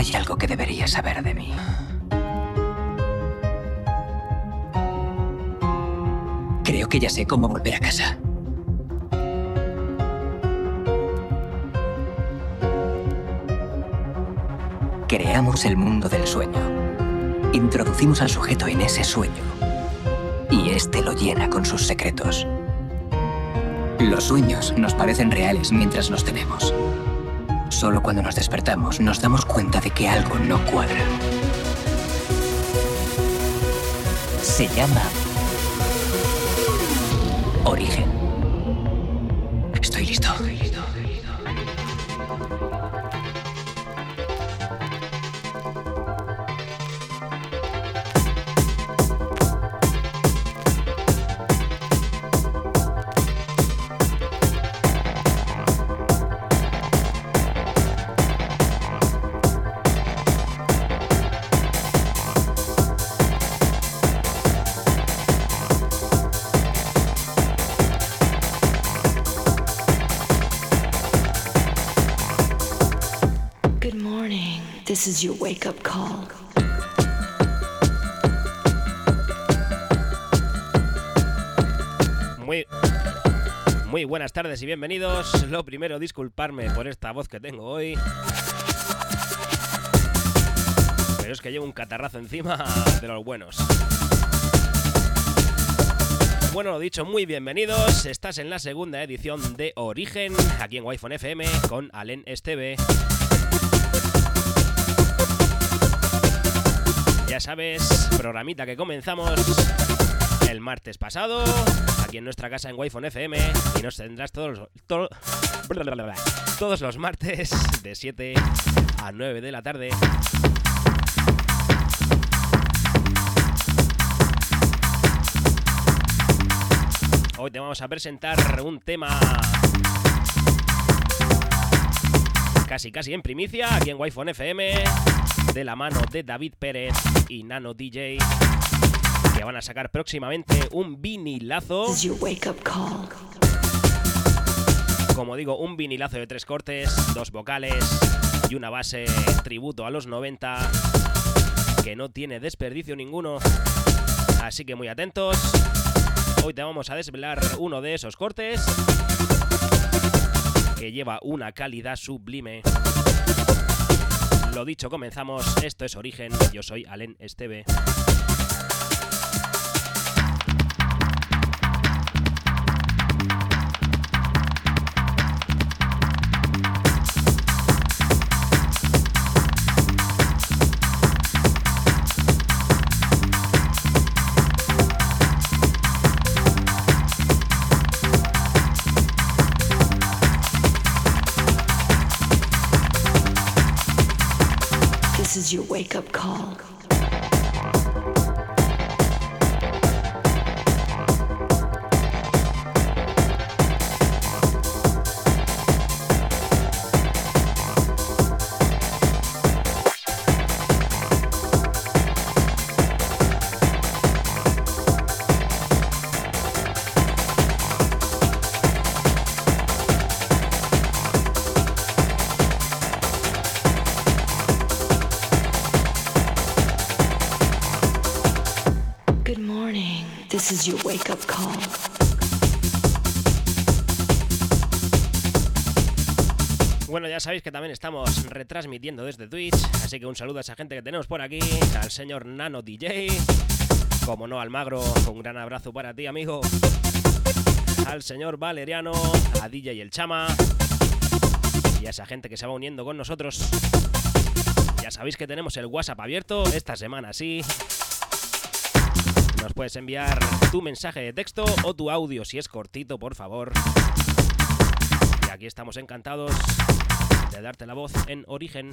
Hay algo que deberías saber de mí. Creo que ya sé cómo volver a casa. Creamos el mundo del sueño. Introducimos al sujeto en ese sueño. Y este lo llena con sus secretos. Los sueños nos parecen reales mientras los tenemos. Solo cuando nos despertamos nos damos cuenta de que algo no cuadra. Se llama origen. This is your wake up. Muy, muy buenas tardes y bienvenidos. Lo primero, disculparme por esta voz que tengo hoy. Pero es que llevo un catarrazo encima de los buenos. Bueno, lo dicho, muy bienvenidos. Estás en la segunda edición de Origen, aquí en Wi-Fi FM, con Alen Esteve. Ya sabes, programita que comenzamos el martes pasado, aquí en nuestra casa en Wi-Fi FM, y nos tendrás todos los, to- todos los martes de 7 a 9 de la tarde. Hoy te vamos a presentar un tema casi casi en primicia aquí en Wi-Fi FM de la mano de David Pérez y Nano DJ que van a sacar próximamente un vinilazo, como digo, un vinilazo de tres cortes, dos vocales y una base tributo a los 90 que no tiene desperdicio ninguno. Así que muy atentos. Hoy te vamos a desvelar uno de esos cortes que lleva una calidad sublime. Lo dicho, comenzamos. Esto es Origen. Yo soy Alen Esteve. Wake up call. Wake up. Bueno, ya sabéis que también estamos retransmitiendo desde Twitch, así que un saludo a esa gente que tenemos por aquí, al señor Nano DJ, como no al Magro, un gran abrazo para ti, amigo, al señor Valeriano, a DJ el Chama, y a esa gente que se va uniendo con nosotros. Ya sabéis que tenemos el WhatsApp abierto, esta semana sí. Puedes enviar tu mensaje de texto o tu audio si es cortito, por favor. Y aquí estamos encantados de darte la voz en origen.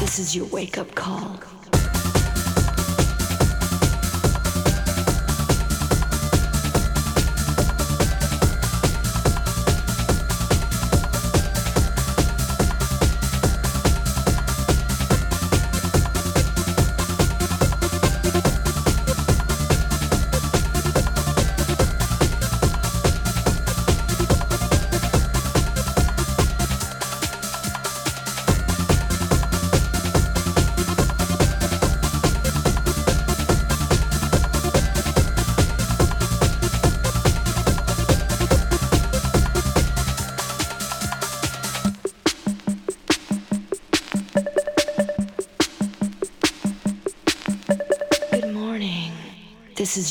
This is your wake up call.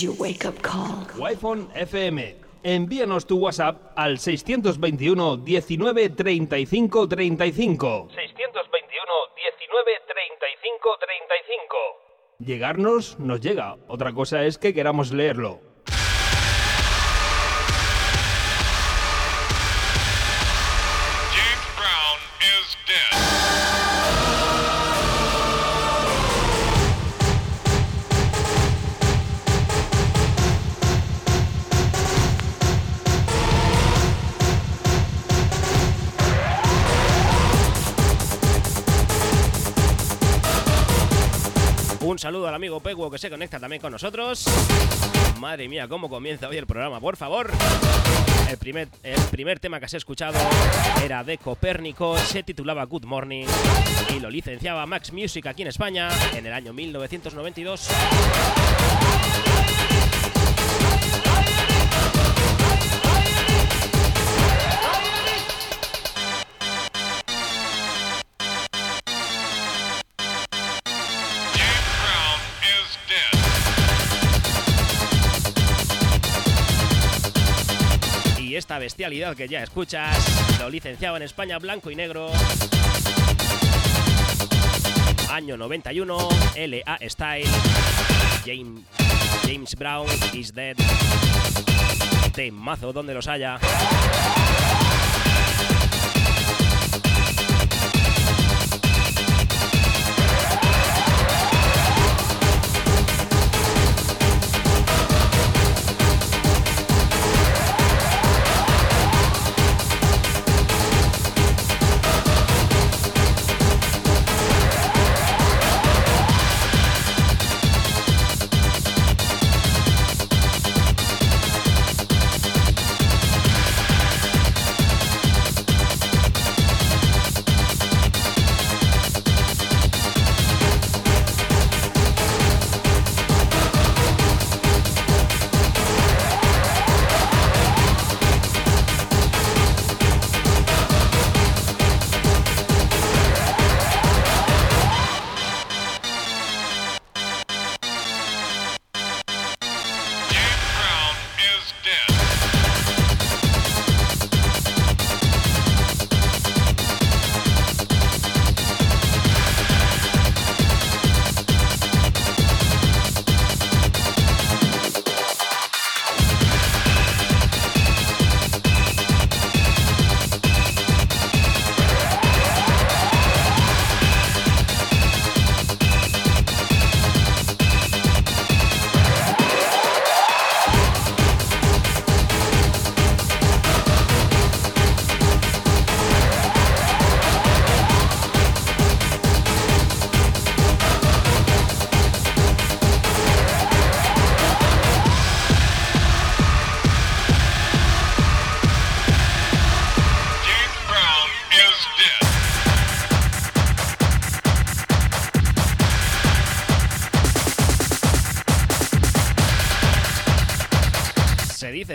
Your wake up call. Wi-Fi FM. Envíanos tu WhatsApp al 621 19 35 35. 621 19 35 35. Llegarnos nos llega. Otra cosa es que queramos leerlo. Un saludo al amigo Peguo que se conecta también con nosotros. Madre mía, cómo comienza hoy el programa, por favor. El primer, el primer tema que has escuchado era de Copérnico, se titulaba Good Morning y lo licenciaba Max Music aquí en España en el año 1992. Esta bestialidad que ya escuchas lo licenciaba en España blanco y negro. Año 91, LA Style, James, James Brown is dead. Temazo donde los haya.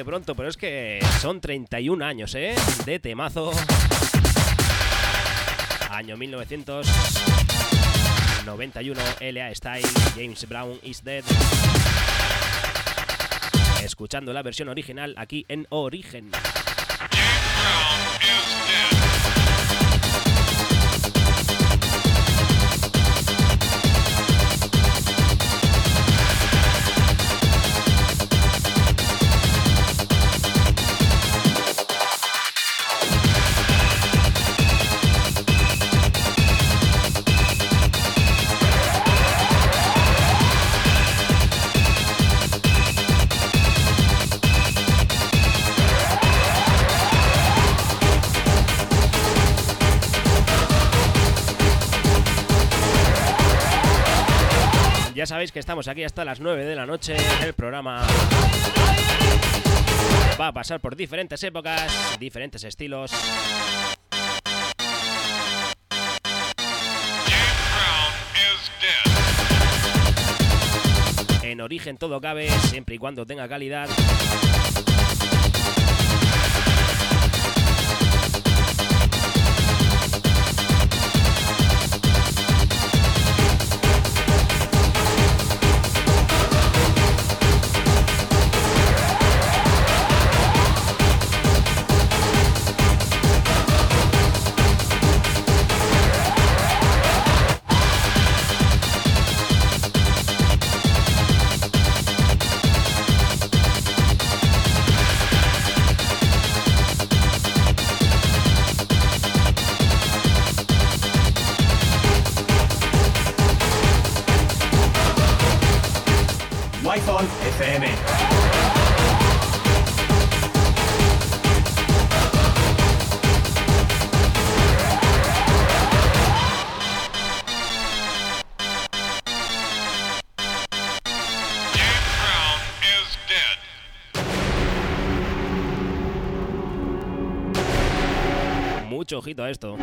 Pronto, pero es que son 31 años, ¿eh? De temazo. Año 1991, LA Style, James Brown is Dead. Escuchando la versión original aquí en Origen. Que estamos aquí hasta las 9 de la noche. El programa va a pasar por diferentes épocas, diferentes estilos. En origen todo cabe, siempre y cuando tenga calidad. Python FM. Mucho ojito a esto.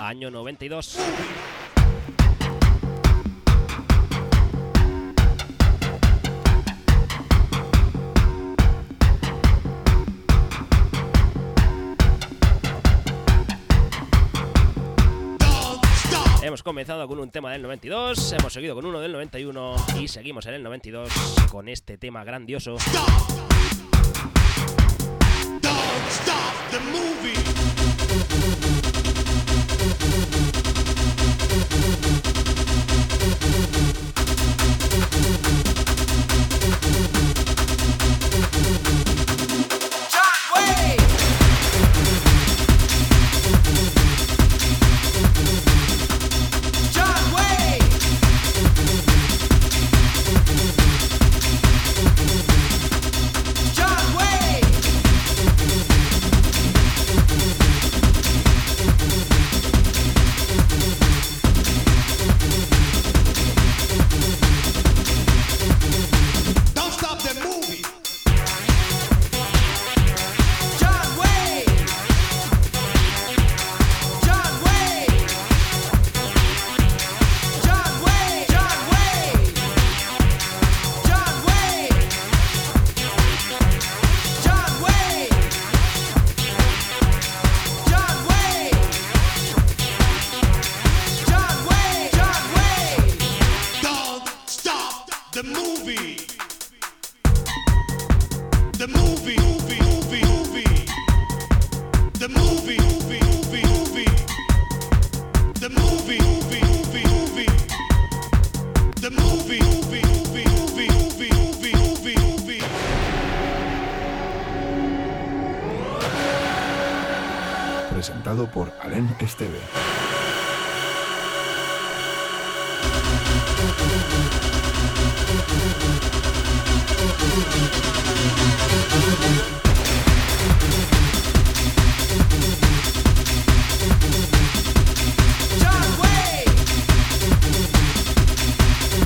Año 92. Comenzado con un tema del 92, hemos seguido con uno del 91 y seguimos en el 92 con este tema grandioso.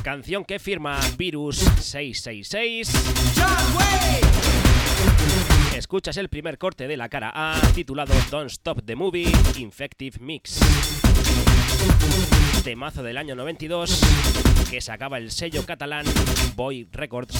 Canción que firma Virus 666. Escuchas el primer corte de la cara A titulado Don't Stop the Movie Infective Mix. Temazo del año 92 que sacaba el sello catalán Boy Records.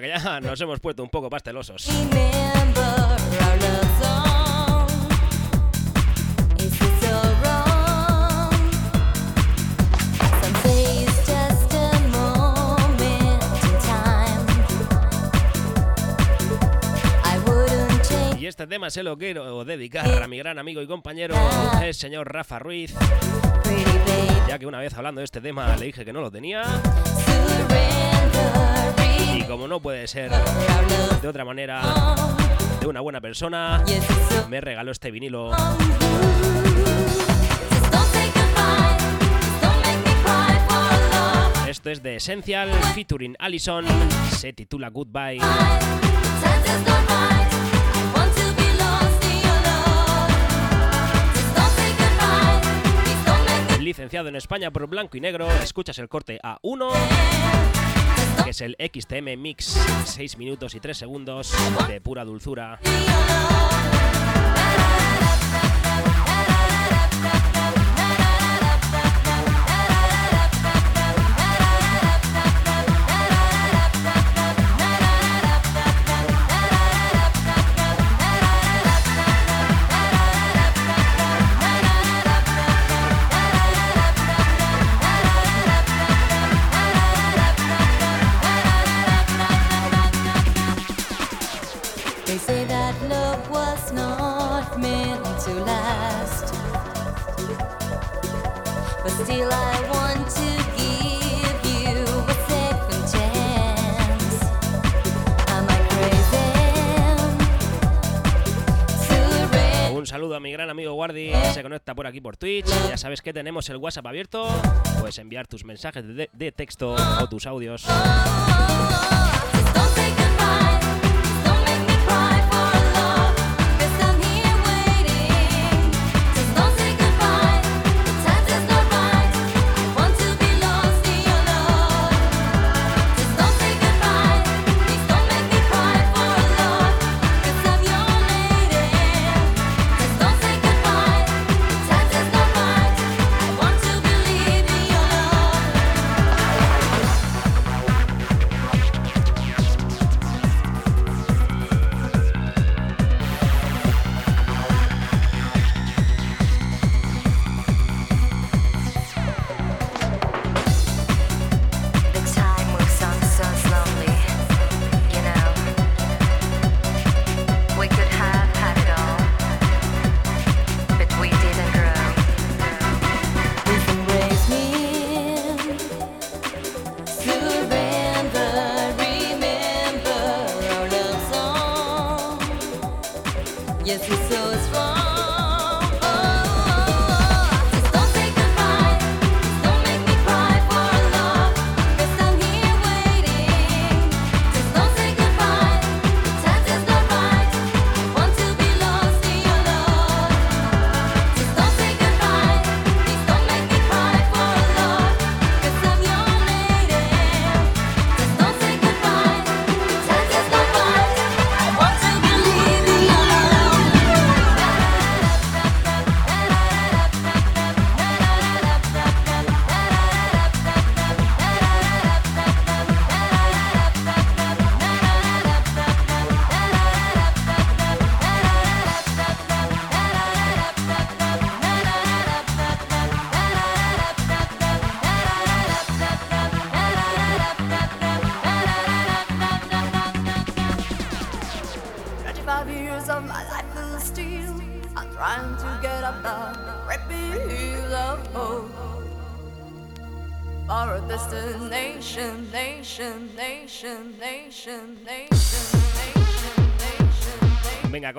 Venga, que ya nos hemos puesto un poco pastelosos. Y este tema se lo quiero dedicar a mi gran amigo y compañero, el señor Rafa Ruiz. Ya que una vez hablando de este tema le dije que no lo tenía. Como no puede ser de otra manera, de una buena persona, me regaló este vinilo. Esto es de Essential, featuring Allison, se titula Goodbye. Licenciado en España por Blanco y Negro, escuchas el corte A1, que es el XTM Mix, 6 minutos y 3 segundos de pura dulzura. Un saludo a mi gran amigo Guardi, que se conecta por aquí por Twitch. Ya sabes que tenemos el WhatsApp abierto. Puedes enviar tus mensajes de, de texto o tus audios.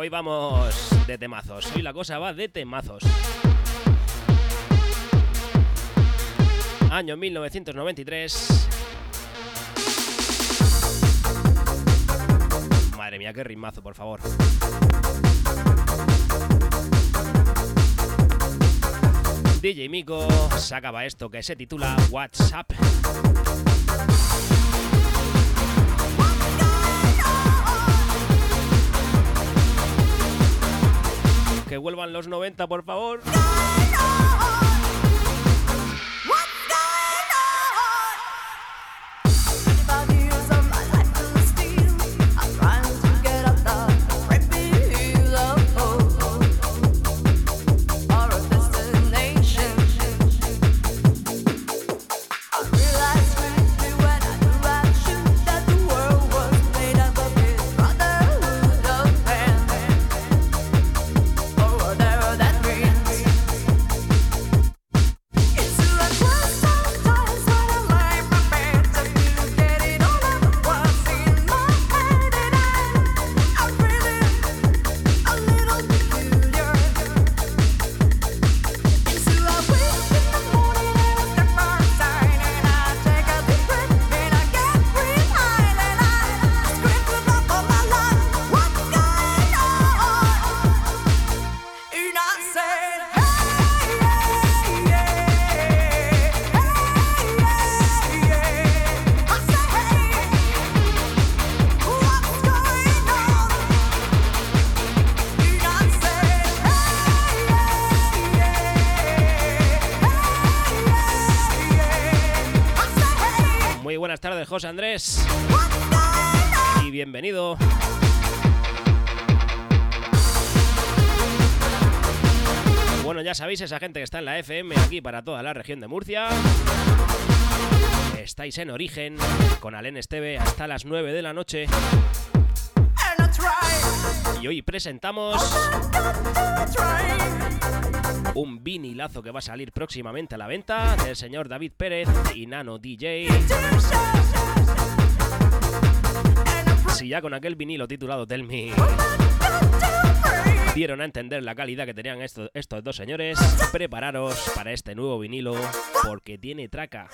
Hoy vamos de temazos. Hoy la cosa va de temazos. Año 1993. Madre mía, qué rimazo, por favor. DJ Miko sacaba esto que se titula WhatsApp. Que vuelvan los 90, por favor. José Andrés. Y bienvenido. Bueno, ya sabéis, esa gente que está en la FM aquí para toda la región de Murcia. Estáis en origen con Alen Esteve hasta las 9 de la noche. Y hoy presentamos un vinilazo que va a salir próximamente a la venta del señor David Pérez y Nano DJ. Si ya con aquel vinilo titulado Tell Me dieron a entender la calidad que tenían estos, estos dos señores, prepararos para este nuevo vinilo porque tiene traca.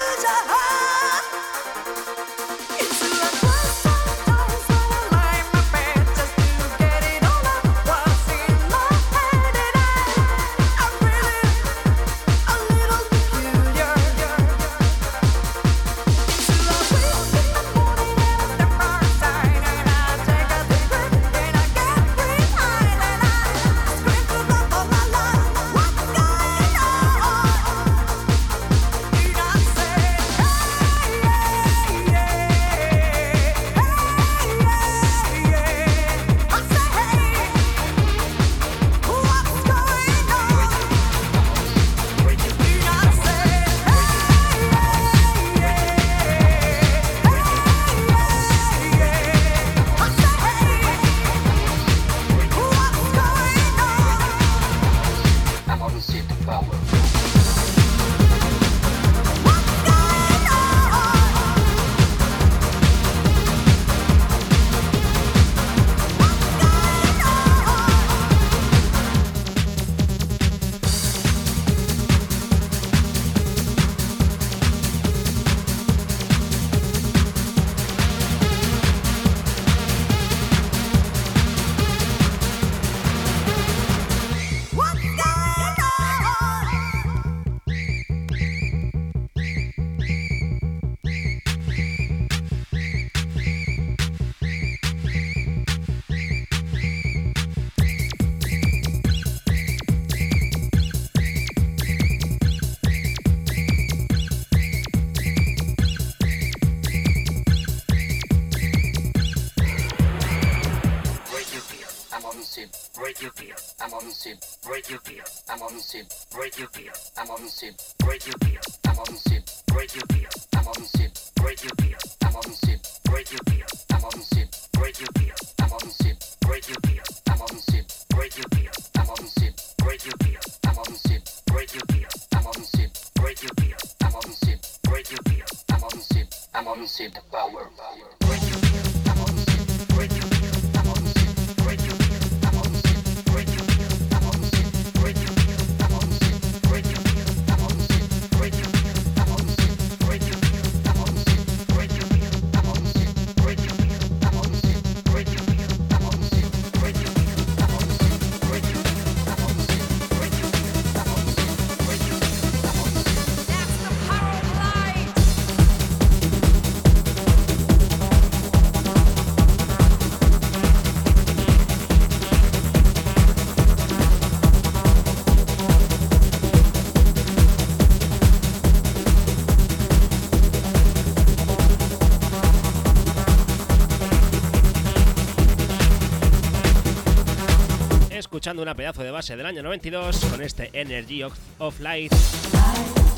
Una pedazo de base del año 92 con este Energy of, Light. Bueno,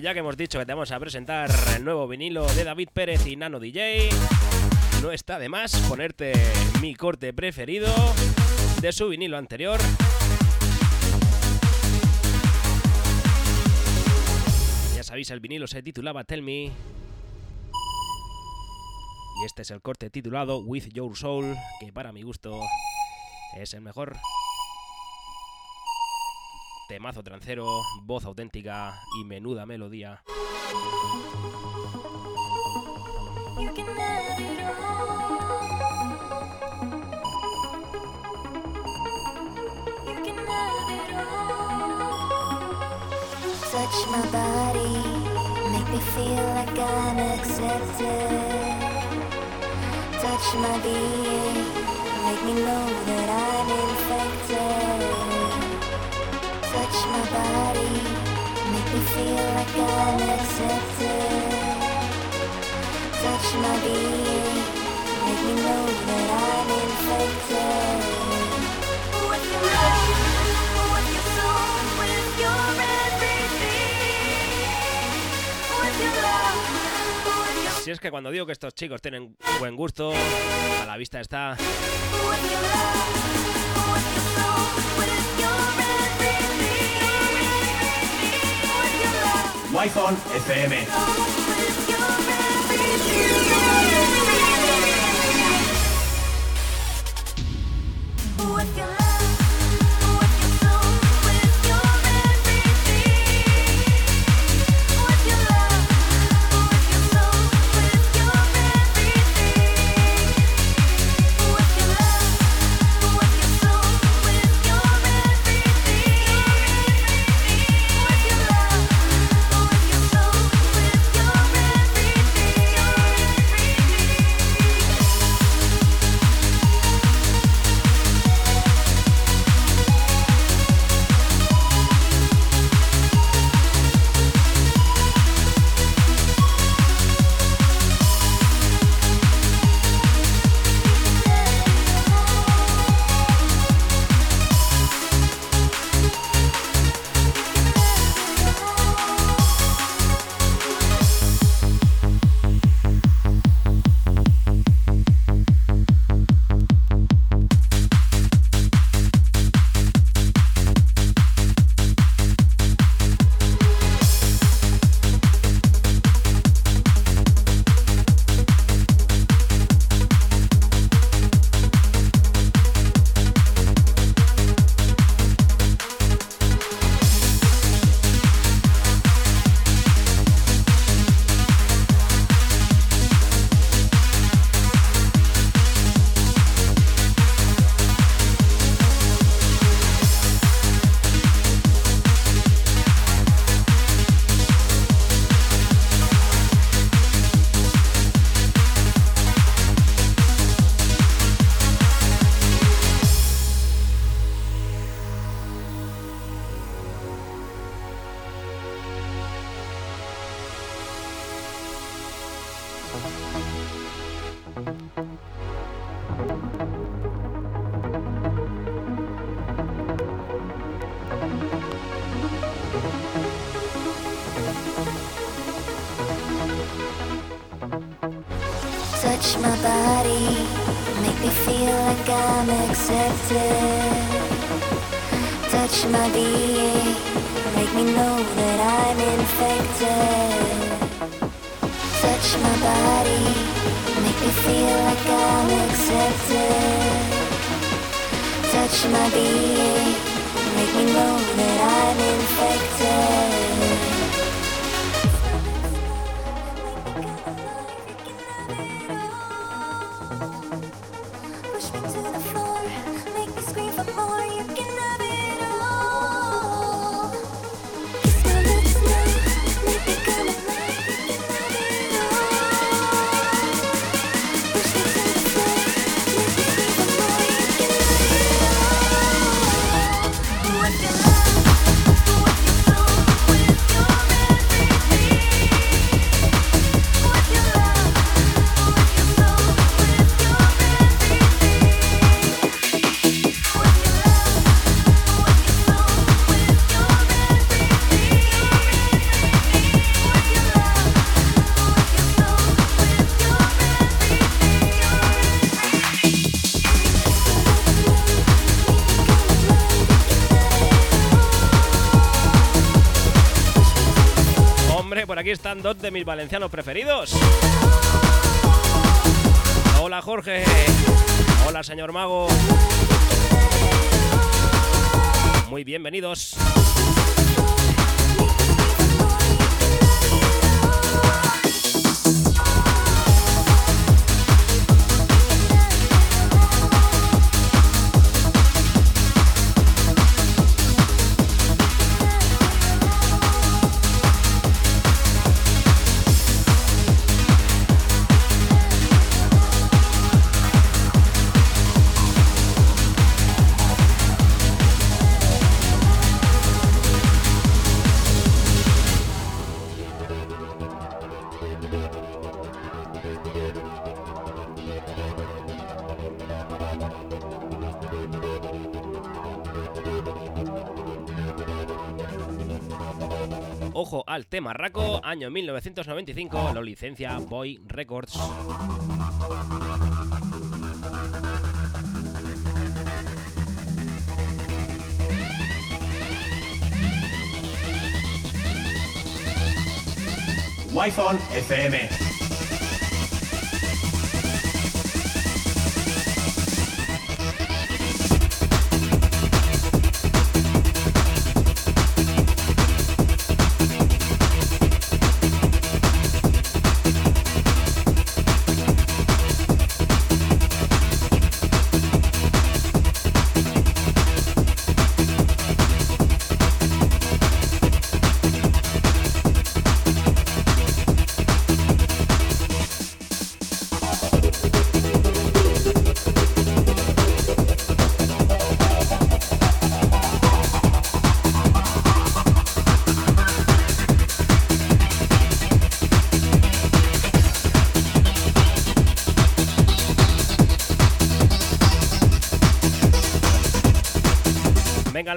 ya que hemos dicho que te vamos a presentar el nuevo vinilo de David Pérez y Nano DJ, no está de más ponerte mi corte preferido de su vinilo anterior. Ya sabéis, el vinilo se titulaba Tell Me. Y este es el corte titulado With Your Soul, que para mi gusto es el mejor. Temazo trancero, voz auténtica y menuda melodía. Touch my body, make me feel like I'm accepted. Touch my being, make me know that I'm infected. Si es que cuando digo que estos chicos tienen buen gusto, a la vista está. Wi-Fi FM. Aquí están dos de mis valencianos preferidos. Hola Jorge. Hola señor Mago. Muy bienvenidos. Al tema Raco, año 1995, lo licencia Boy Records. Wi-Fi FM.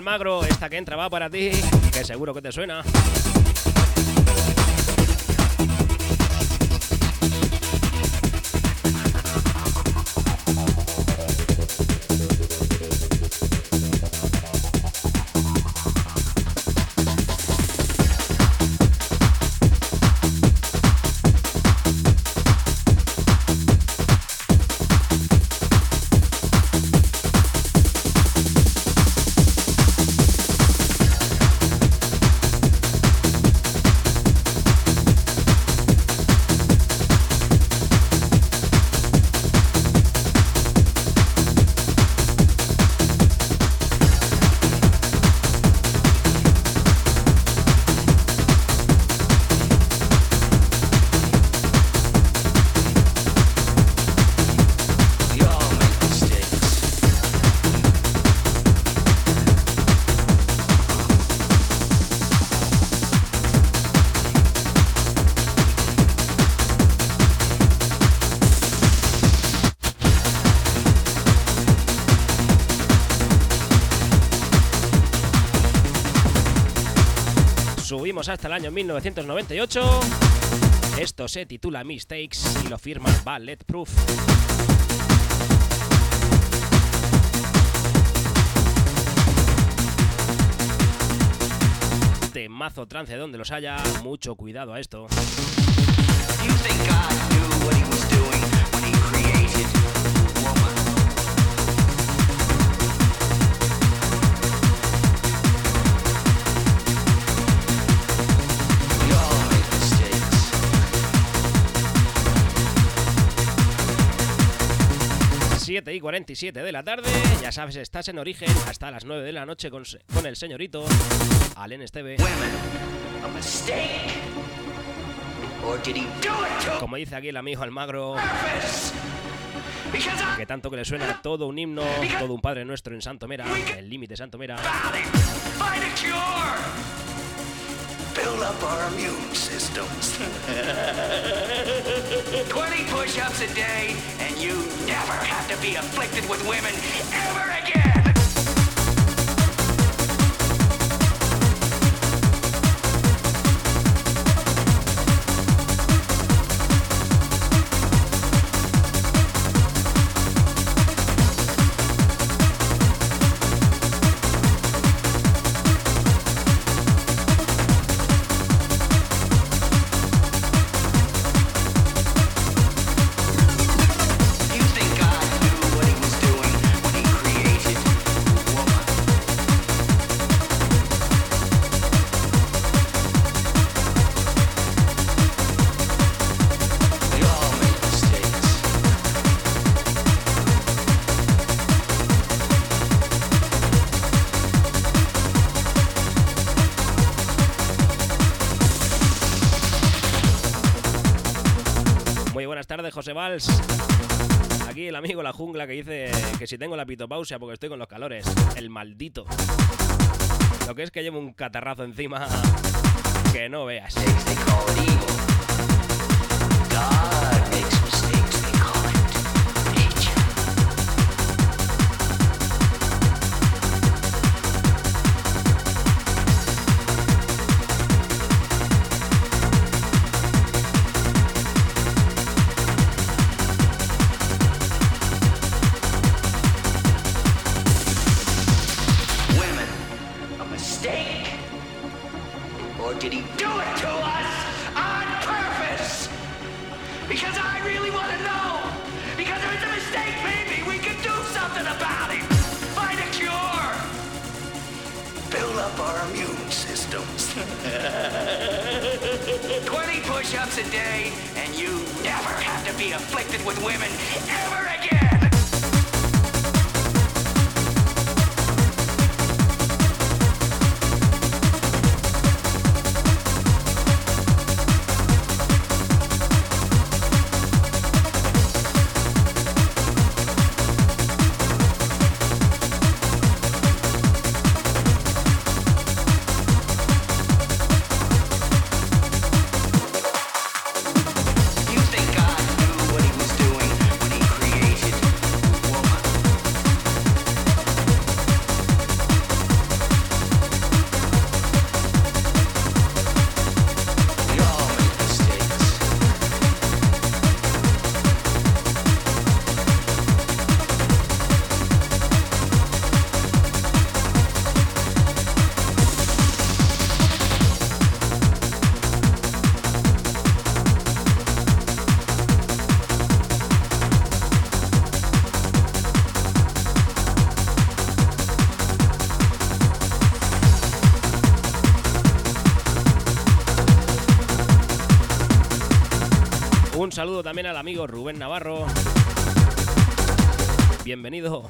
Almagro, esta que entra va para ti, que seguro que te suena. Subimos hasta el año 1998. Esto se titula Mistakes y lo firma Ballet Proof. Temazo trance donde los haya, mucho cuidado a esto. You think y 47 de la tarde, ya sabes, estás en origen hasta las 9 de la noche con, con el señorito Alen Esteve. Como dice aquí el amigo Almagro, que tanto que le suena todo un himno, todo un Padre Nuestro en Santo Mera, el límite Santo Build up our immune systems. 20 push-ups a day, and you never have to be afflicted with women ever again. José Valls. Aquí el amigo La Jungla que dice que si tengo la pitopausia porque estoy con los calores. El maldito. Lo que es que llevo un catarrazo encima que no veas. Saludo también al amigo Rubén Navarro. Bienvenido.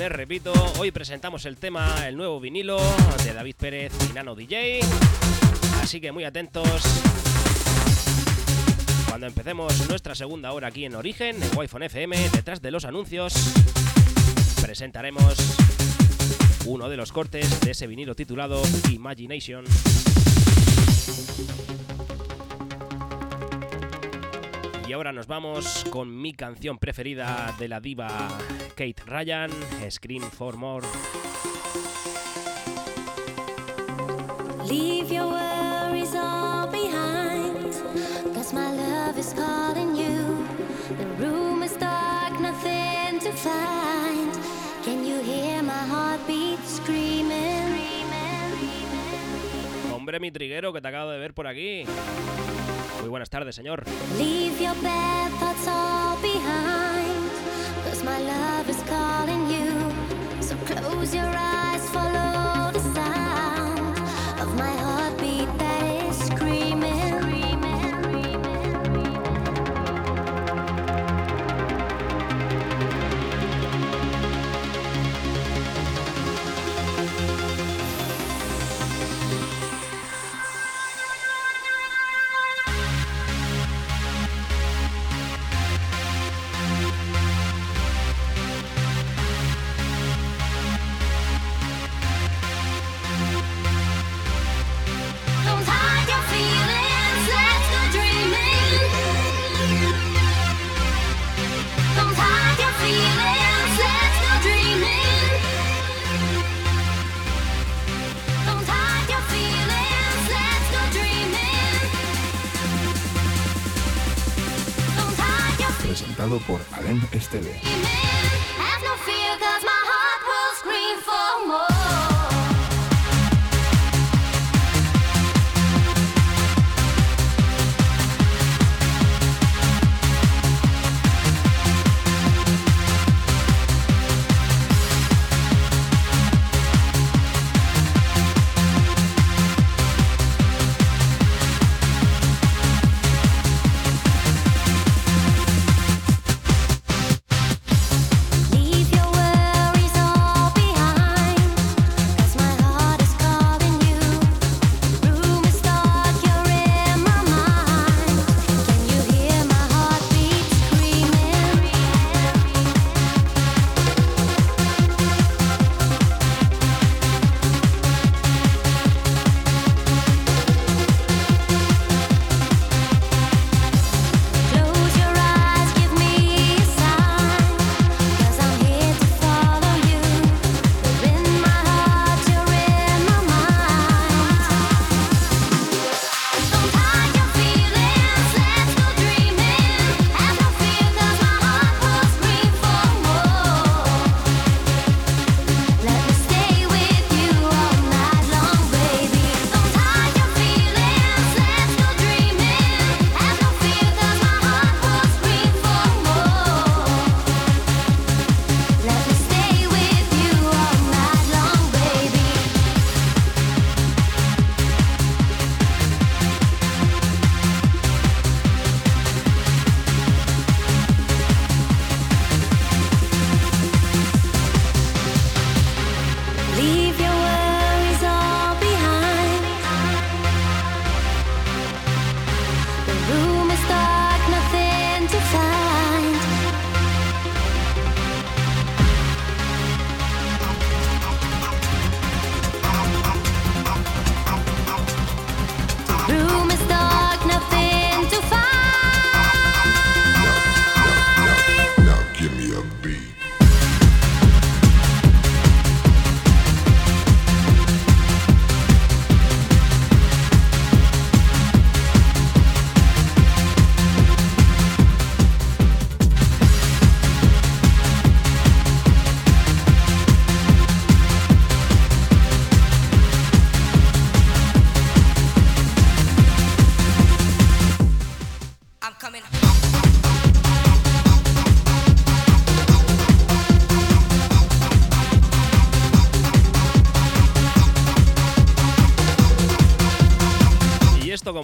Me repito, hoy presentamos el tema, el nuevo vinilo de David Pérez y Nano DJ. Así que muy atentos. Cuando empecemos nuestra segunda hora aquí en Origen, en Wi-Fi FM, detrás de los anuncios, presentaremos uno de los cortes de ese vinilo titulado Imagination. Y ahora nos vamos con mi canción preferida de la diva Kate Ryan, Scream for More. Leave your worries all behind. Cause my love is calling you. The room is dark, nothing to find. Can you hear my heartbeat screaming? Hombre, mi triguero que te acabo de ver por aquí. Muy buenas tardes, señor. Leave your bad thoughts all behind. Cause my love is calling you. So close your eyes, follow por Alem Esteve.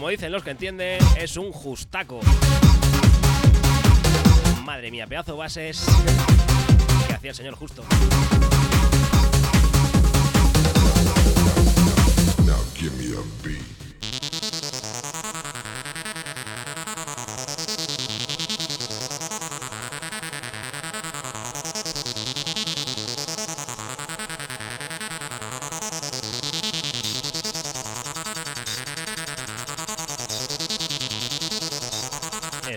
como dicen los que entienden, es un justaco. Madre mía, pedazo bases que hacía el señor justo.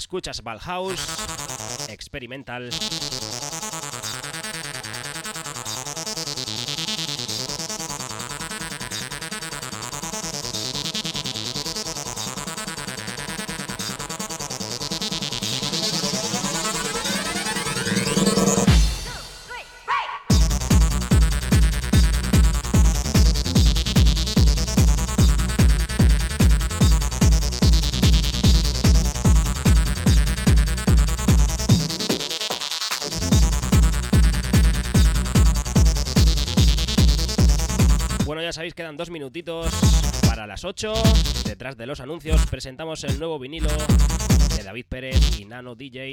Escuchas Valhouse Experimental. Bueno, ya sabéis, quedan dos minutitos para las 8. Detrás de los anuncios presentamos el nuevo vinilo de David Pérez y Nano DJ.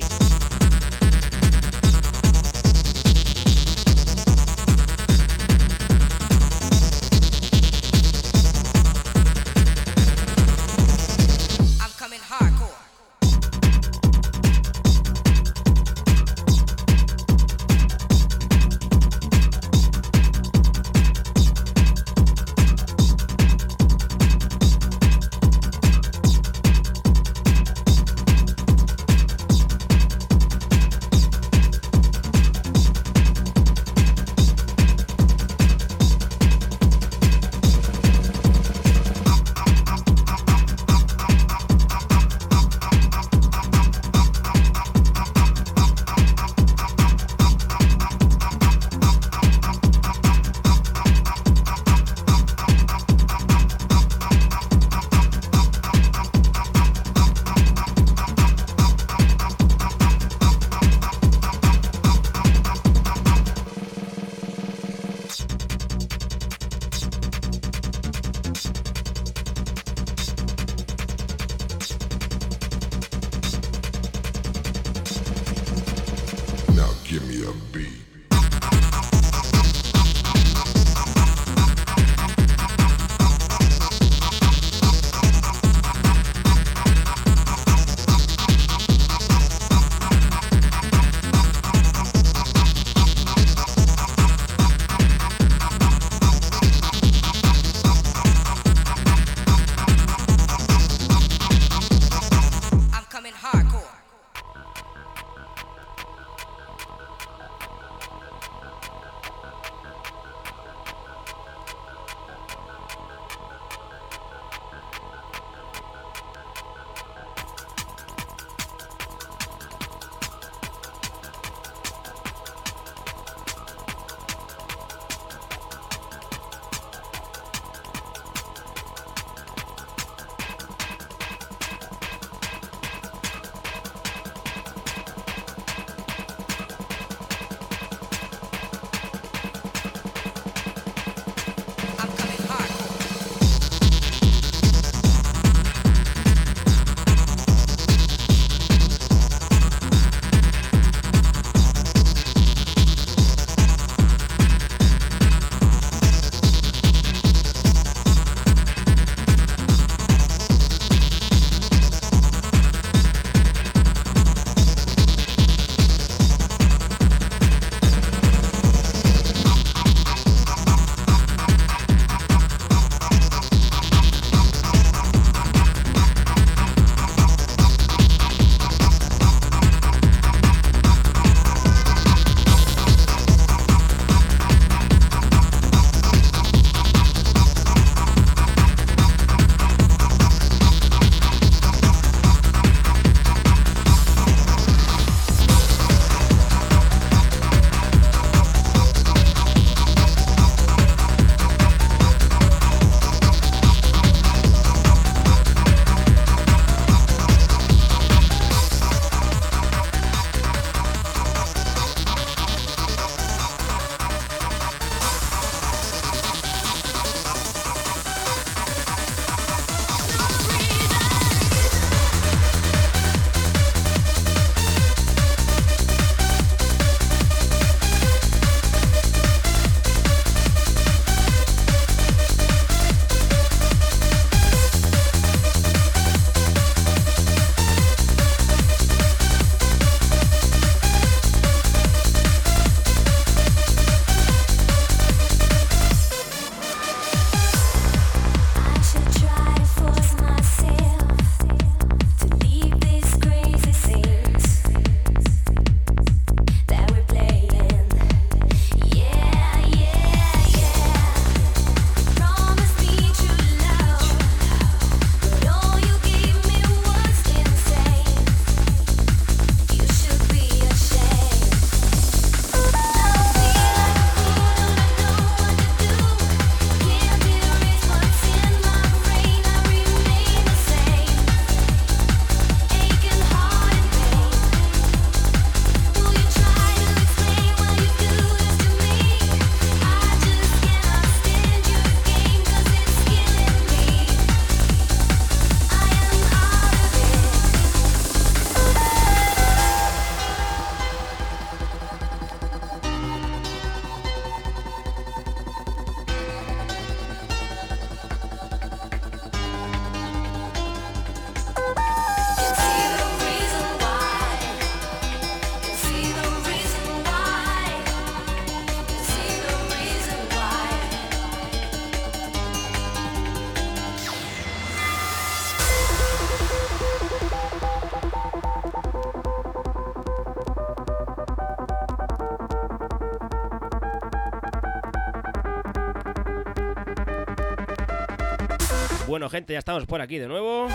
Gente, ya estamos por aquí de nuevo.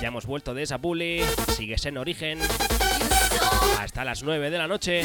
Ya hemos vuelto de esa puli. Sigues en origen. Hasta las 9 de la noche.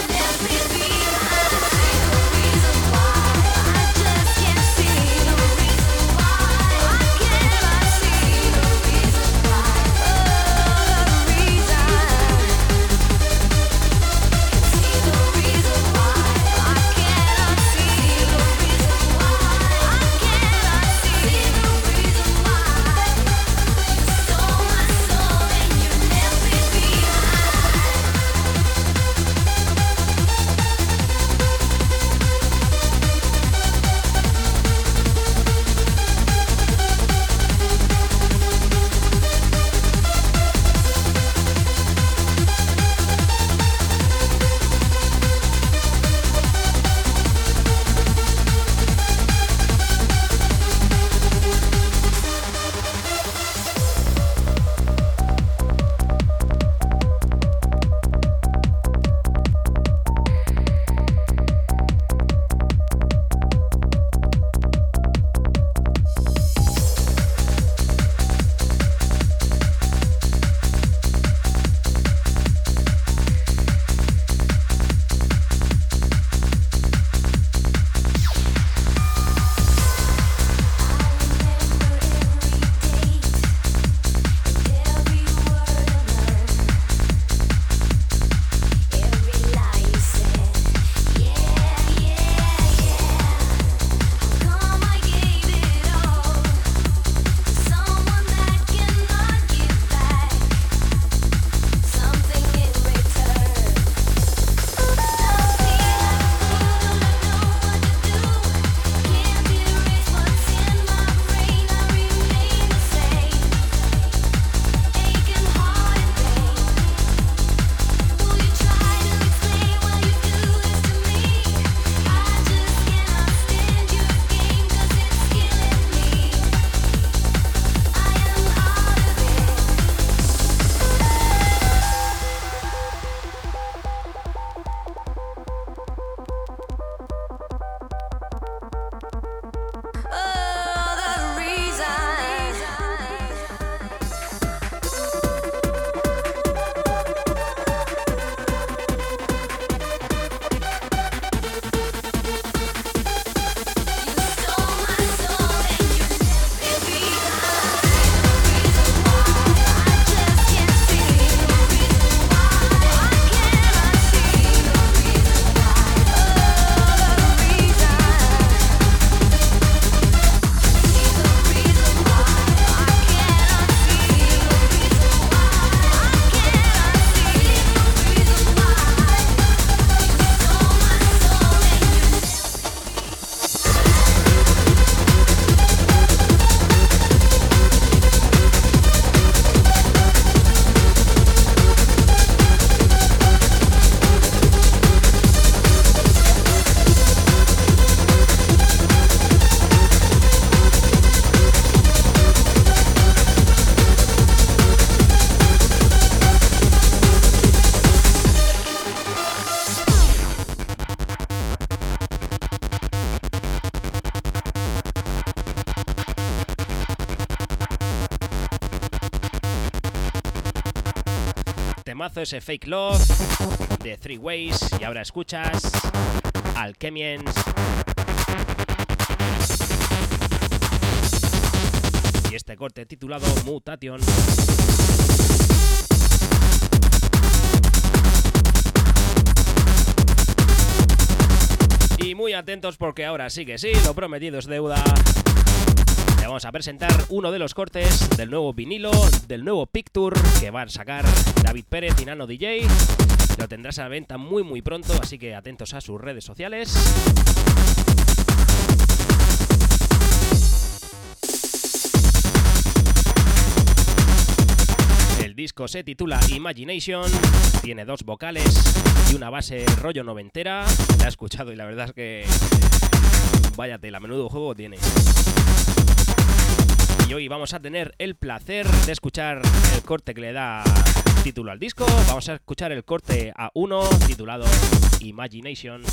Ese Fake Love de Three Ways. Y ahora escuchas Alchemians. Y este corte titulado Mutation. Y muy atentos porque ahora sí que sí, lo prometido es deuda. Vamos a presentar uno de los cortes del nuevo vinilo, del nuevo Picture que van a sacar David Pérez y Nano DJ. Lo tendrás a la venta muy muy pronto, así que atentos a sus redes sociales. El disco se titula Imagination, tiene dos vocales y una base rollo noventera. La he escuchado y la verdad es que vaya tela, menudo juego tiene. Y hoy vamos a tener el placer de escuchar el corte que le da título al disco. Vamos a escuchar el corte A1 titulado Imagination.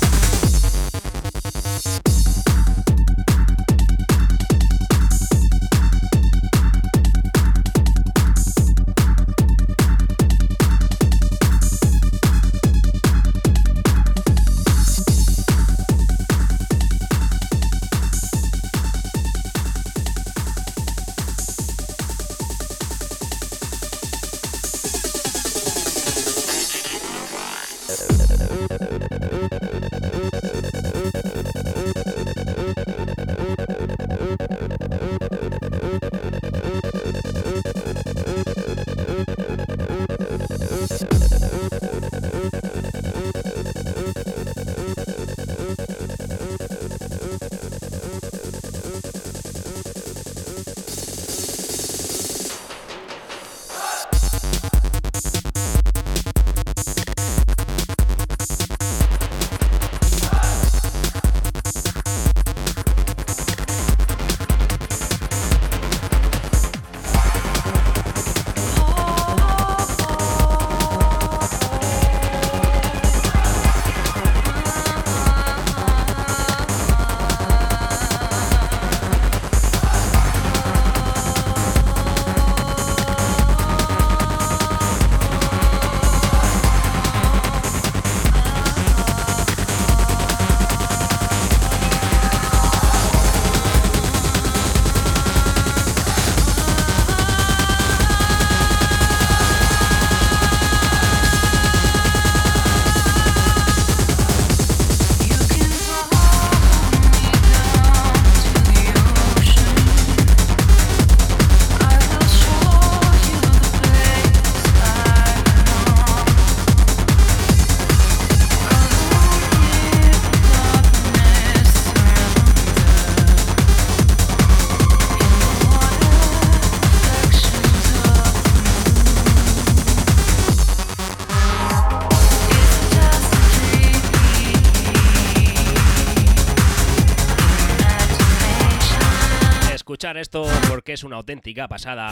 Esto porque es una auténtica pasada.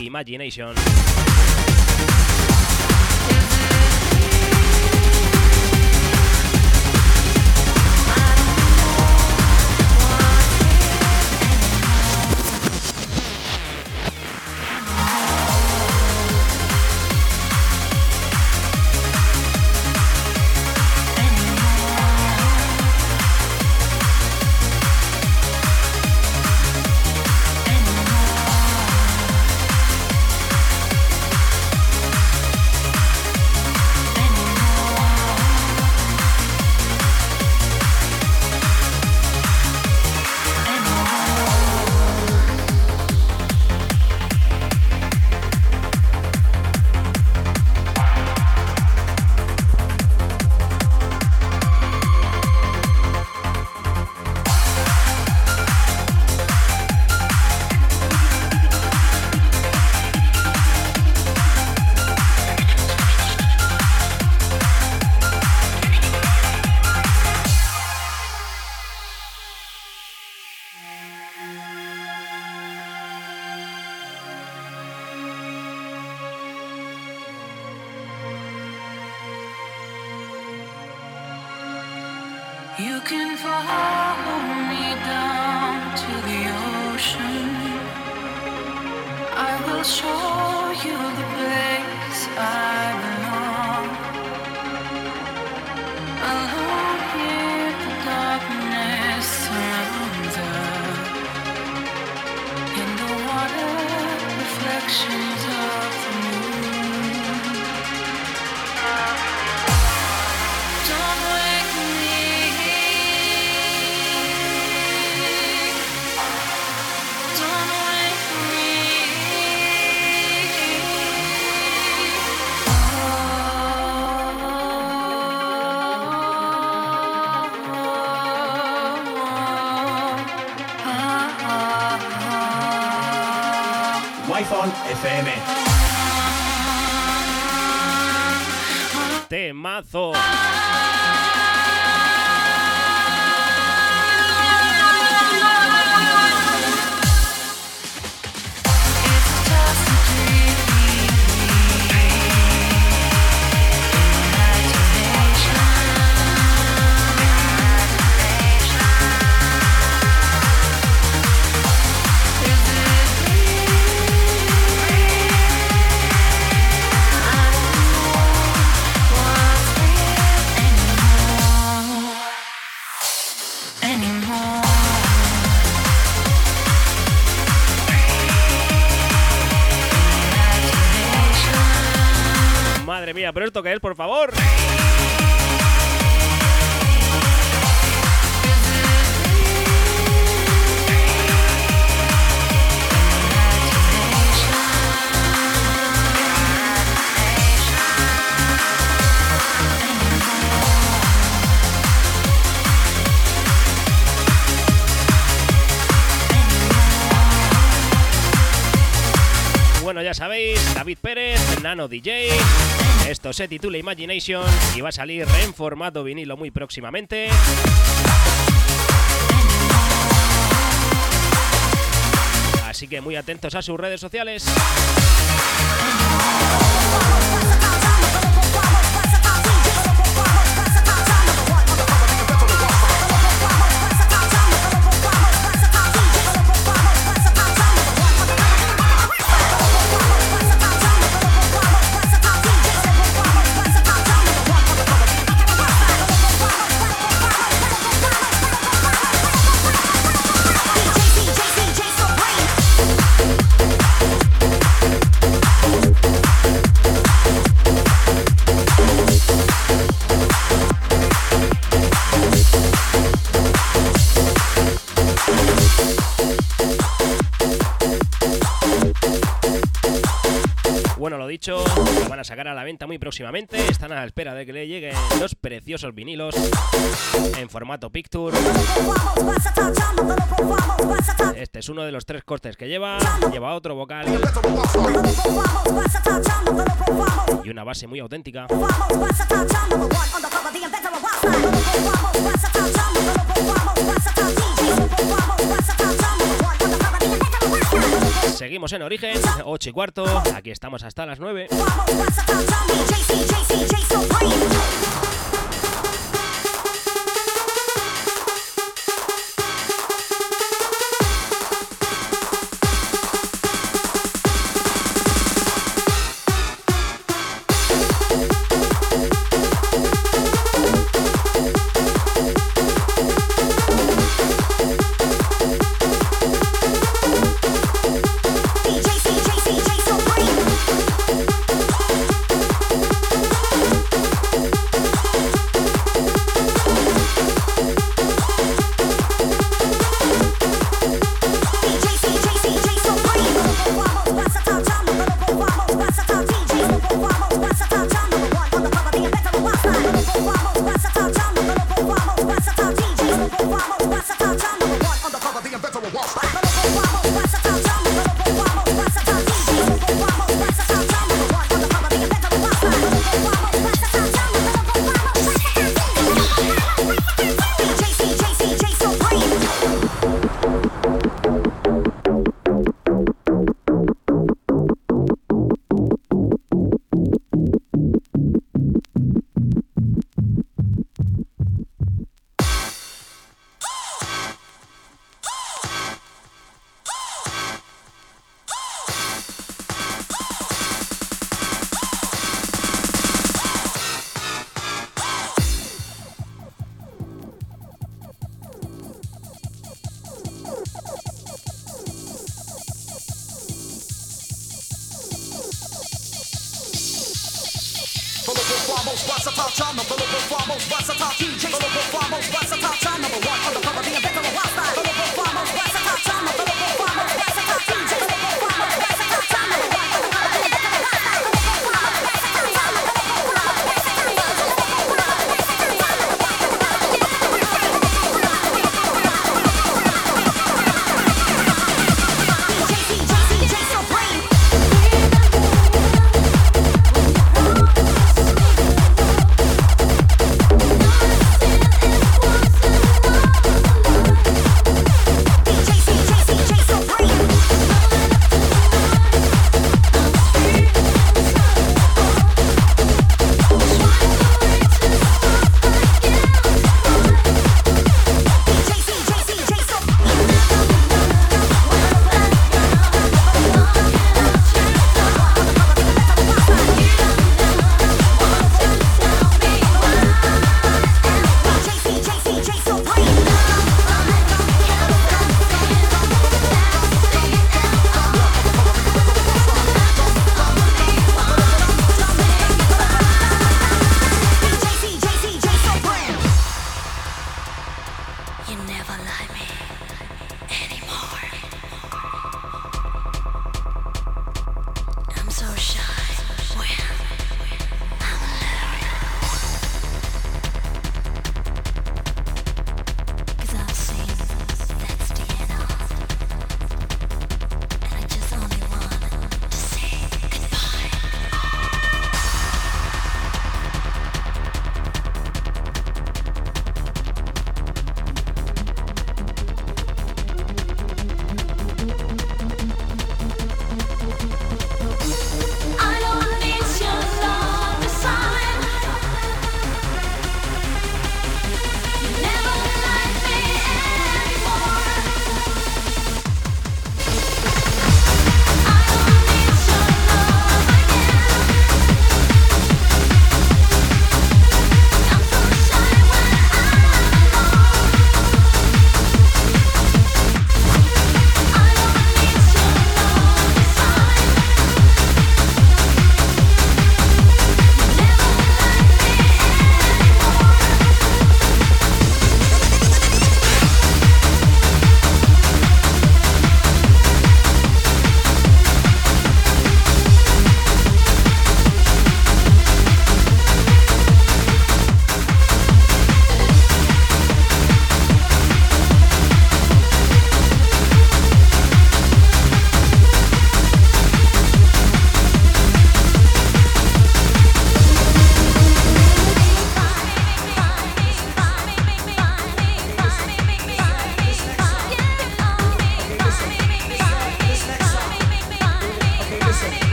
Imagination. FM. Por favor. Bueno, ya sabéis, David Pérez, Nano DJ. Esto se titula Imagination y va a salir en formato vinilo muy próximamente. Así que muy atentos a sus redes sociales. A la venta muy próximamente. Están a la espera de que le lleguen los preciosos vinilos en formato Picture. Este es uno de los tres cortes que lleva. Lleva otro vocal y una base muy auténtica. Seguimos en origen, 8 y cuarto. Aquí estamos hasta las 9. Sometimes I'm me, JC, JC, JC, so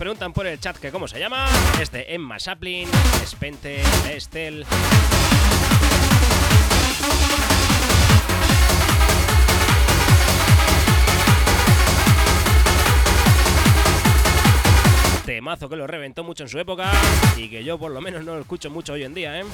preguntan por el chat que cómo se llama es de Emma Chaplin, Spente, Estel. Temazo que lo reventó mucho en su época y que yo por lo menos no lo escucho mucho hoy en día, ¿eh?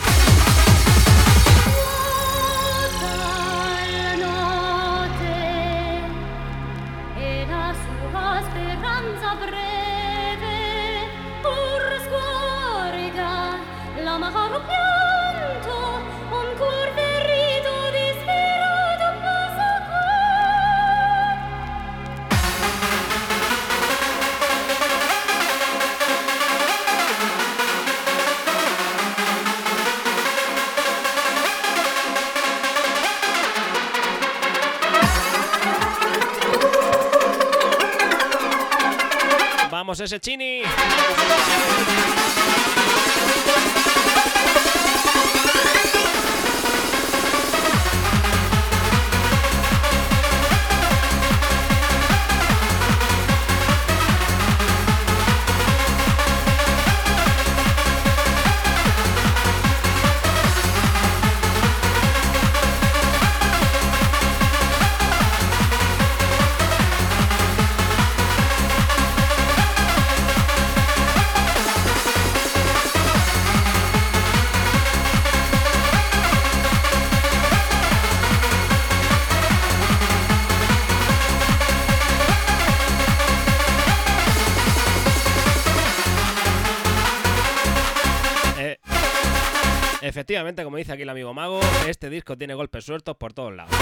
Chini. Efectivamente, como dice aquí el amigo Mago, este disco tiene golpes sueltos por todos lados.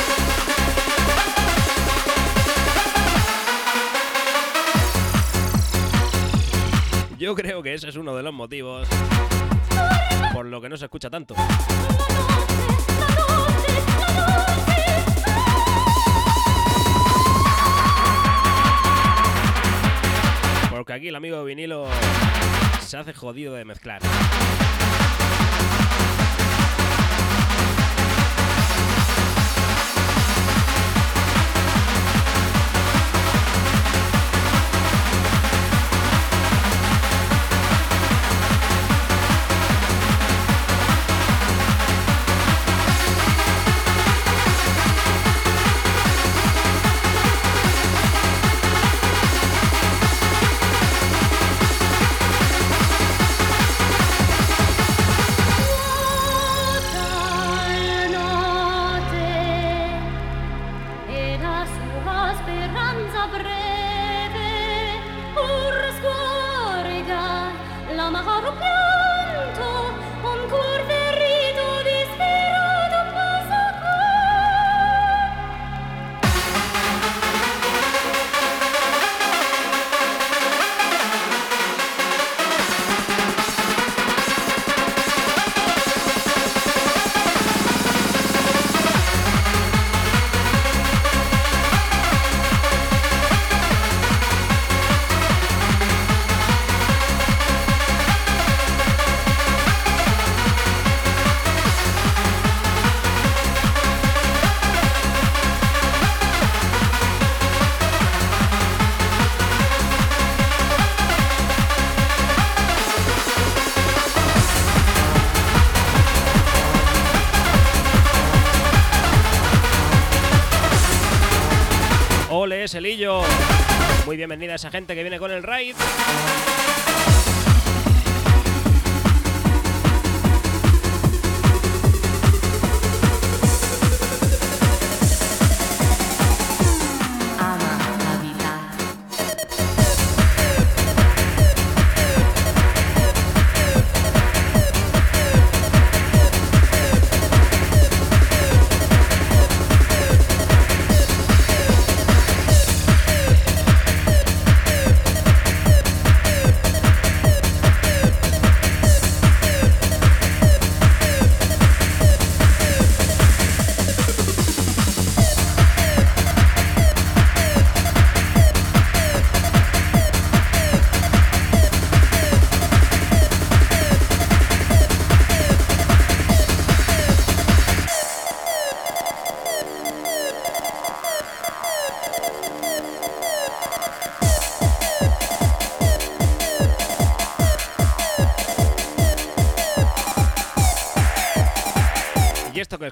Yo creo que ese es uno de los motivos por lo que no se escucha tanto. Porque aquí el amigo vinilo se hace jodido de mezclar. Muy bienvenida esa gente que viene con el raid.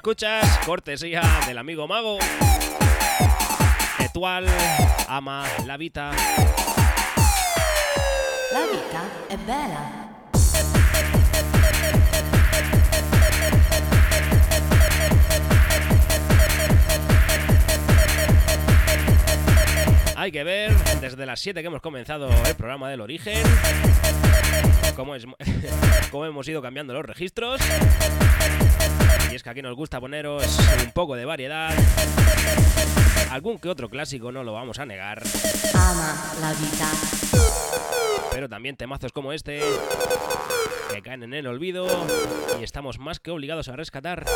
Escuchas, cortesía del amigo mago. Etual ama la vida. La vita è bella. Hay que ver desde las 7 que hemos comenzado el programa del origen cómo, es, cómo hemos ido cambiando los registros. Y es que aquí nos gusta poneros un poco de variedad. Algún que otro clásico no lo vamos a negar. Ama la vita. Pero también temazos como este que caen en el olvido y estamos más que obligados a rescatar.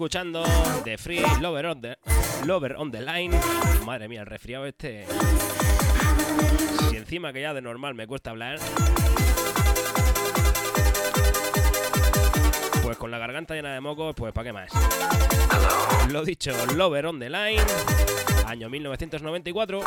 Escuchando The Free Lover on the, Lover on the Line. Madre mía, el resfriado este. Si encima que ya de normal me cuesta hablar. Pues con la garganta llena de mocos, pues ¿para qué más? Lo dicho, Lover on the Line, año 1994.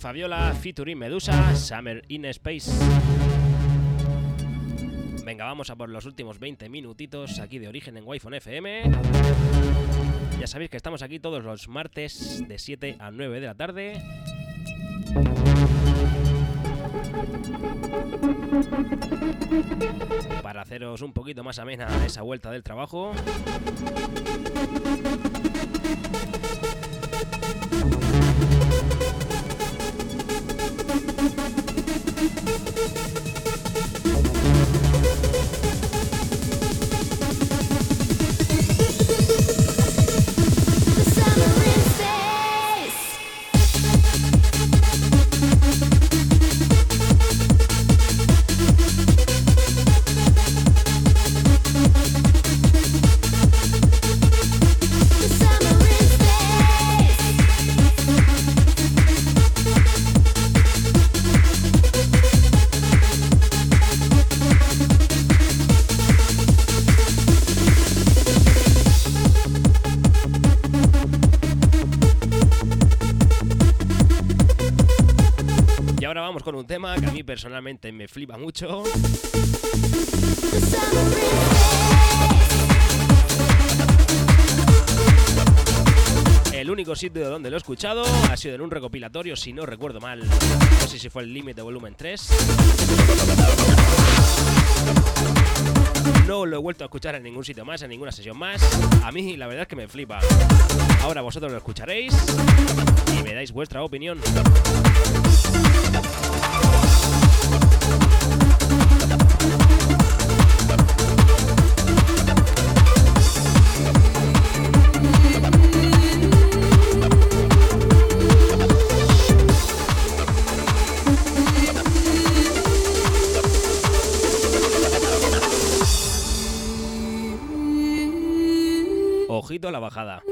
Fabiola, featuring Medusa, Summer in Space. Venga, vamos a por los últimos 20 minutitos aquí de origen en Wi-Fi FM. Ya sabéis que estamos aquí todos los martes de 7 a 9 de la tarde. Para haceros un poquito más amena esa vuelta del trabajo. Que a mí personalmente me flipa mucho. El único sitio donde lo he escuchado ha sido en un recopilatorio, si no recuerdo mal. No sé si fue el límite volumen 3. No lo he vuelto a escuchar en ningún sitio más, en ninguna sesión más. A mí la verdad es que me flipa. Ahora vosotros lo escucharéis y me dais vuestra opinión. La bajada.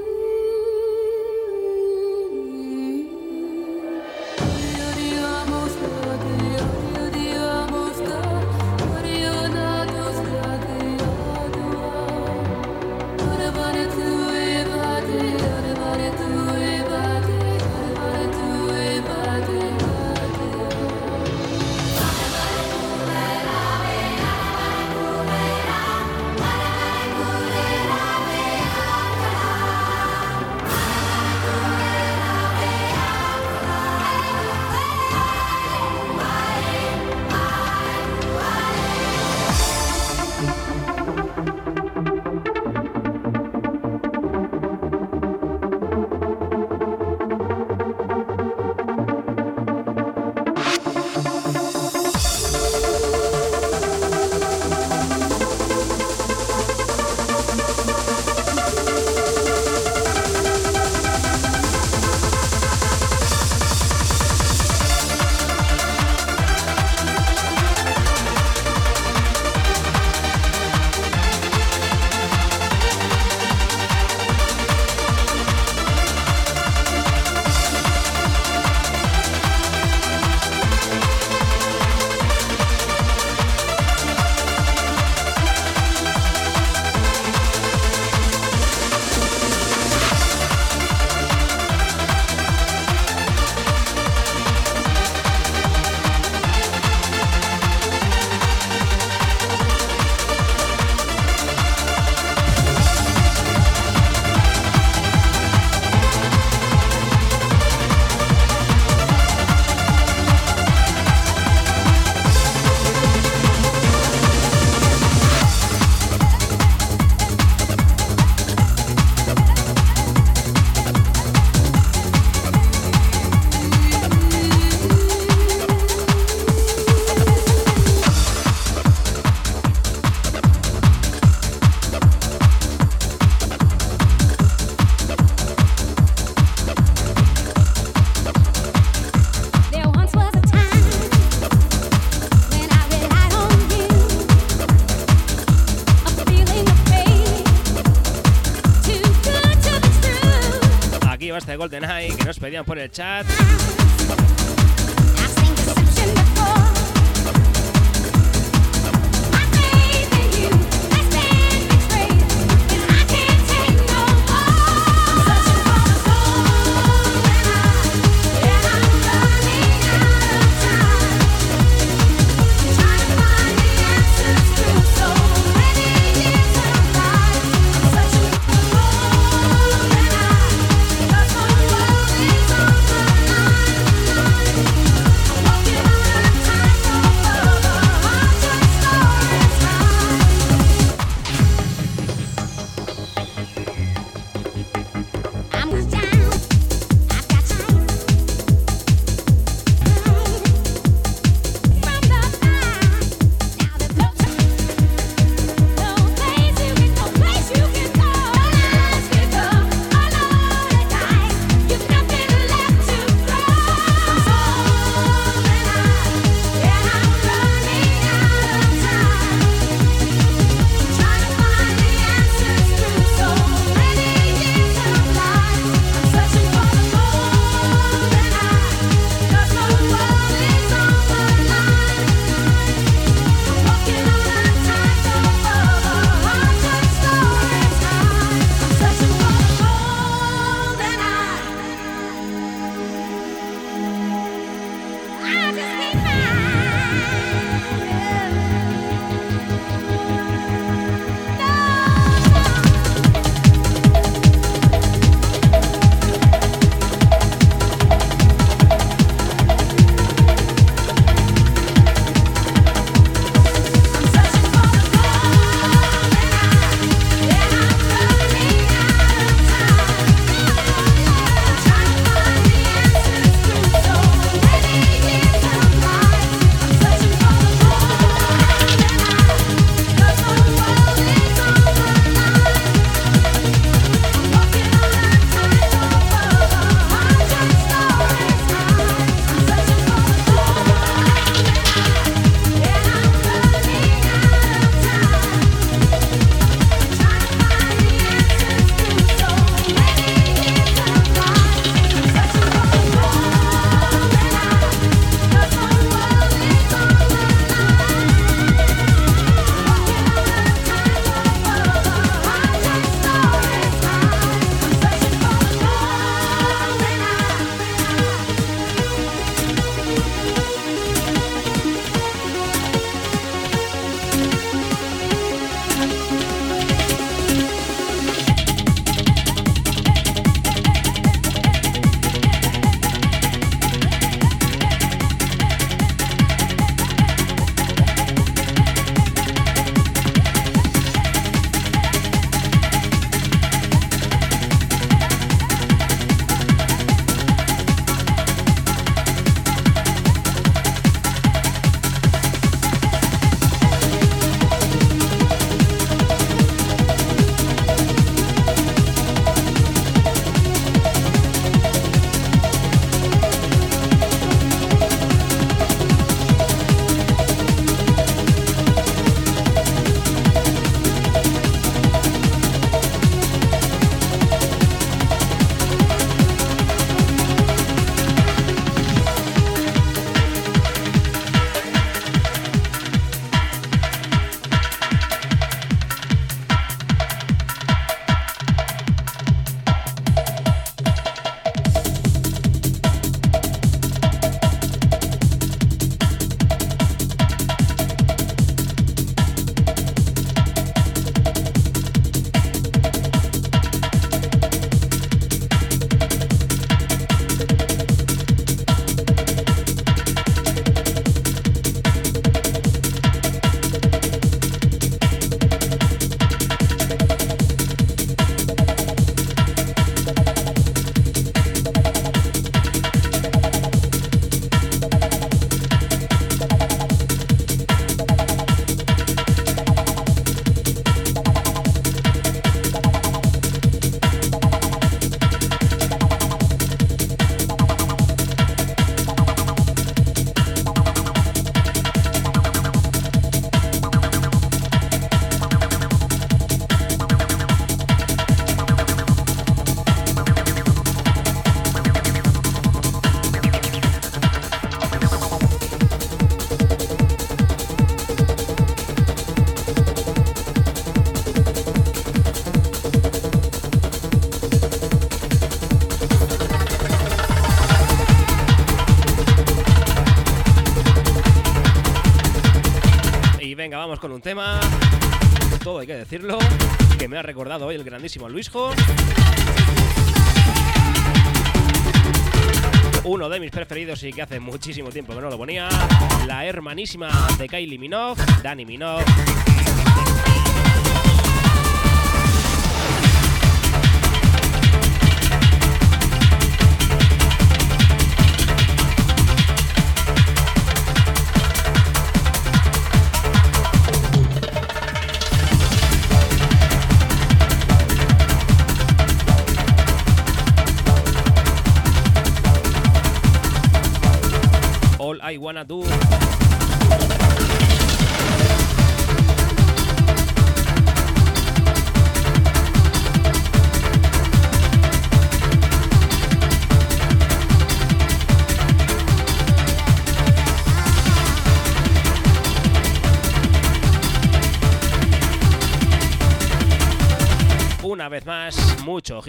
Por el chat. Con un tema, todo hay que decirlo, que me ha recordado hoy el grandísimo Luisjo. Uno de mis preferidos y que hace muchísimo tiempo que no lo ponía, la hermanísima de Kylie Minogue, Dani Minogue.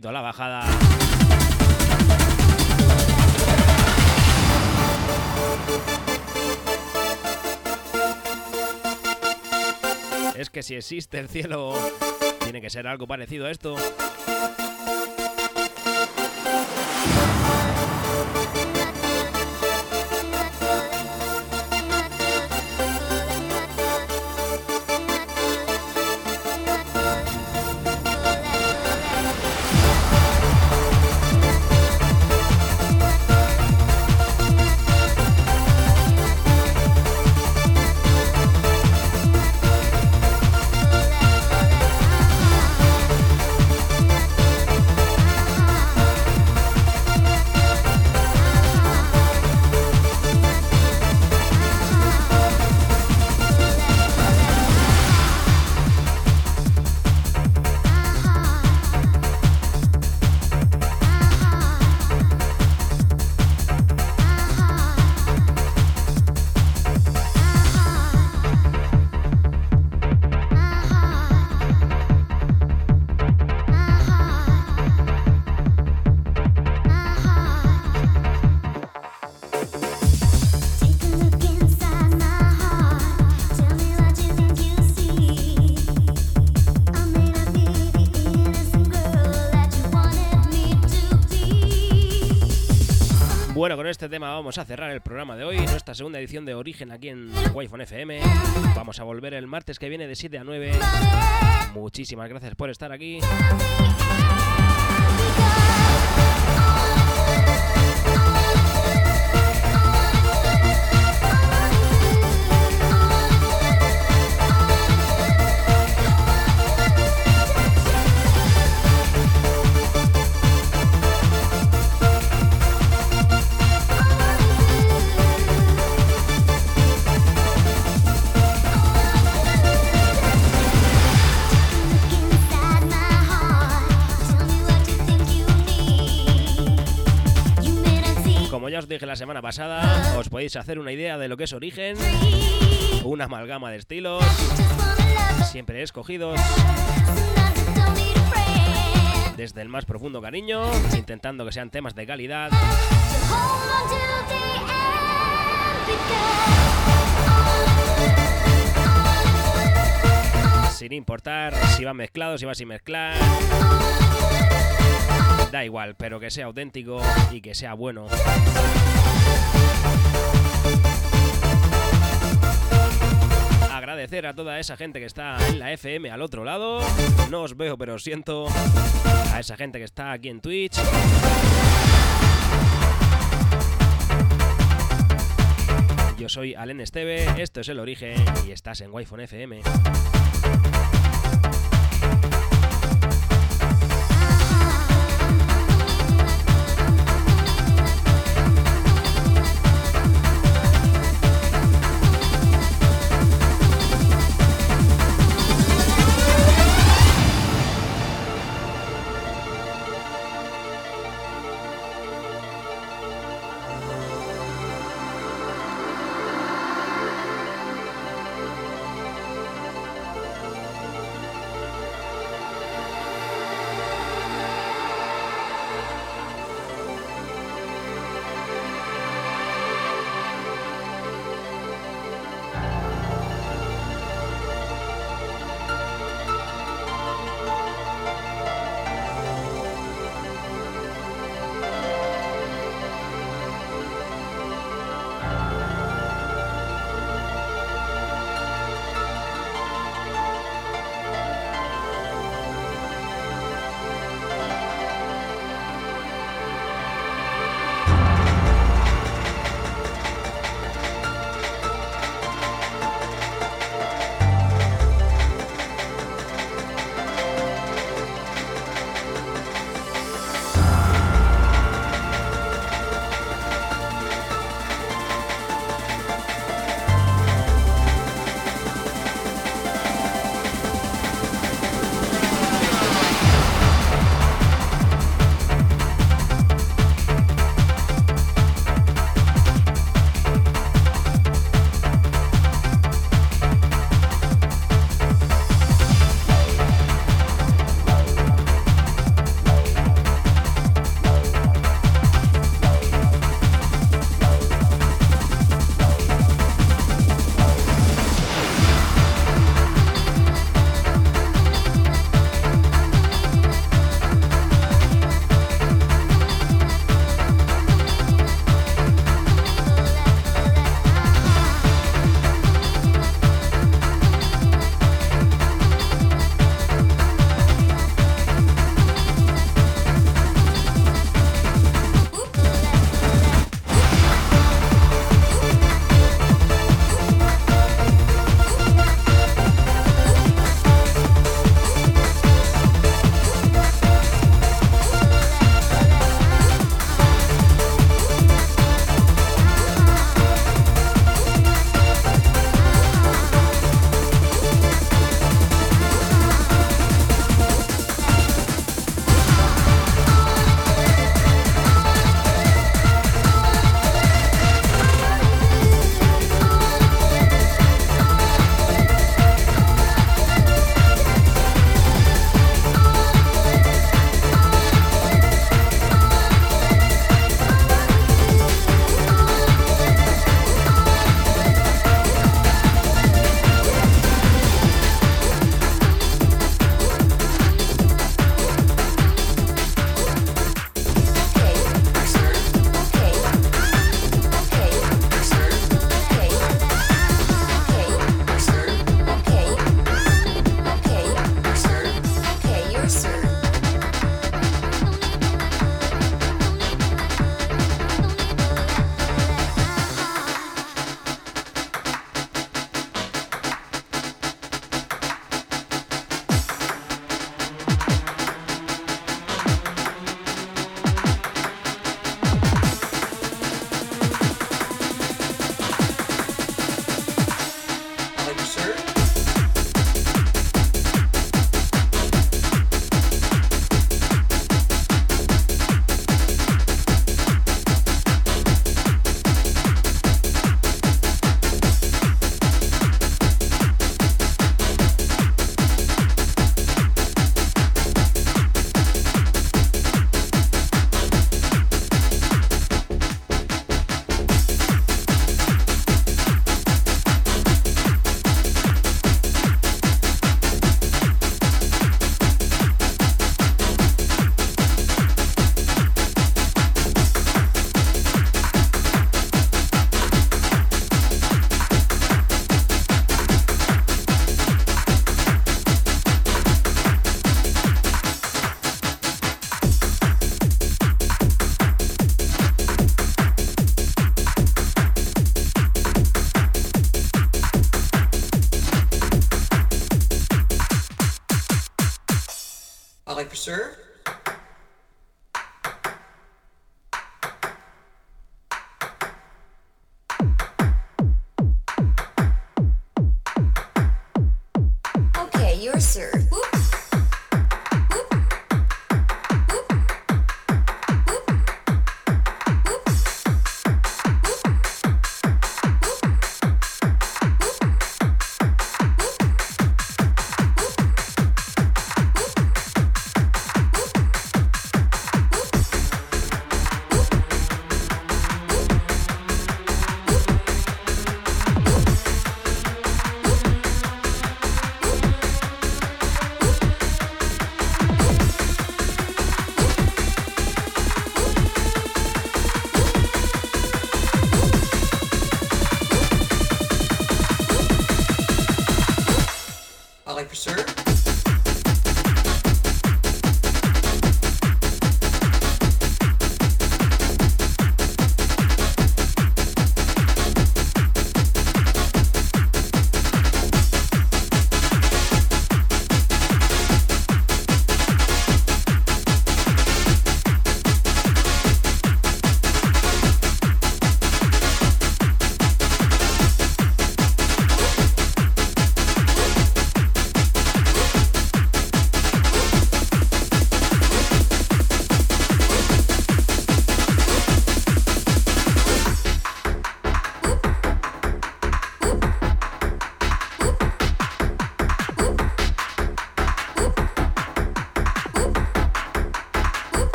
La bajada. Es que si existe el cielo, tiene que ser algo parecido a esto. Este tema vamos a cerrar el programa de hoy, nuestra segunda edición de Origen aquí en Wi-Fi FM. Vamos a volver el martes que viene de 7 a 9. Muchísimas gracias por estar aquí. Dije la semana pasada, os podéis hacer una idea de lo que es origen, una amalgama de estilos, siempre escogidos desde el más profundo cariño, intentando que sean temas de calidad. Sin importar si van mezclados, si va sin mezclar. Da igual, pero que sea auténtico y que sea bueno. Agradecer a toda esa gente que está en la FM al otro lado. No os veo, pero os siento. A esa gente que está aquí en Twitch. Yo soy Alen Esteve, esto es El Origen y estás en Wi-Fi FM.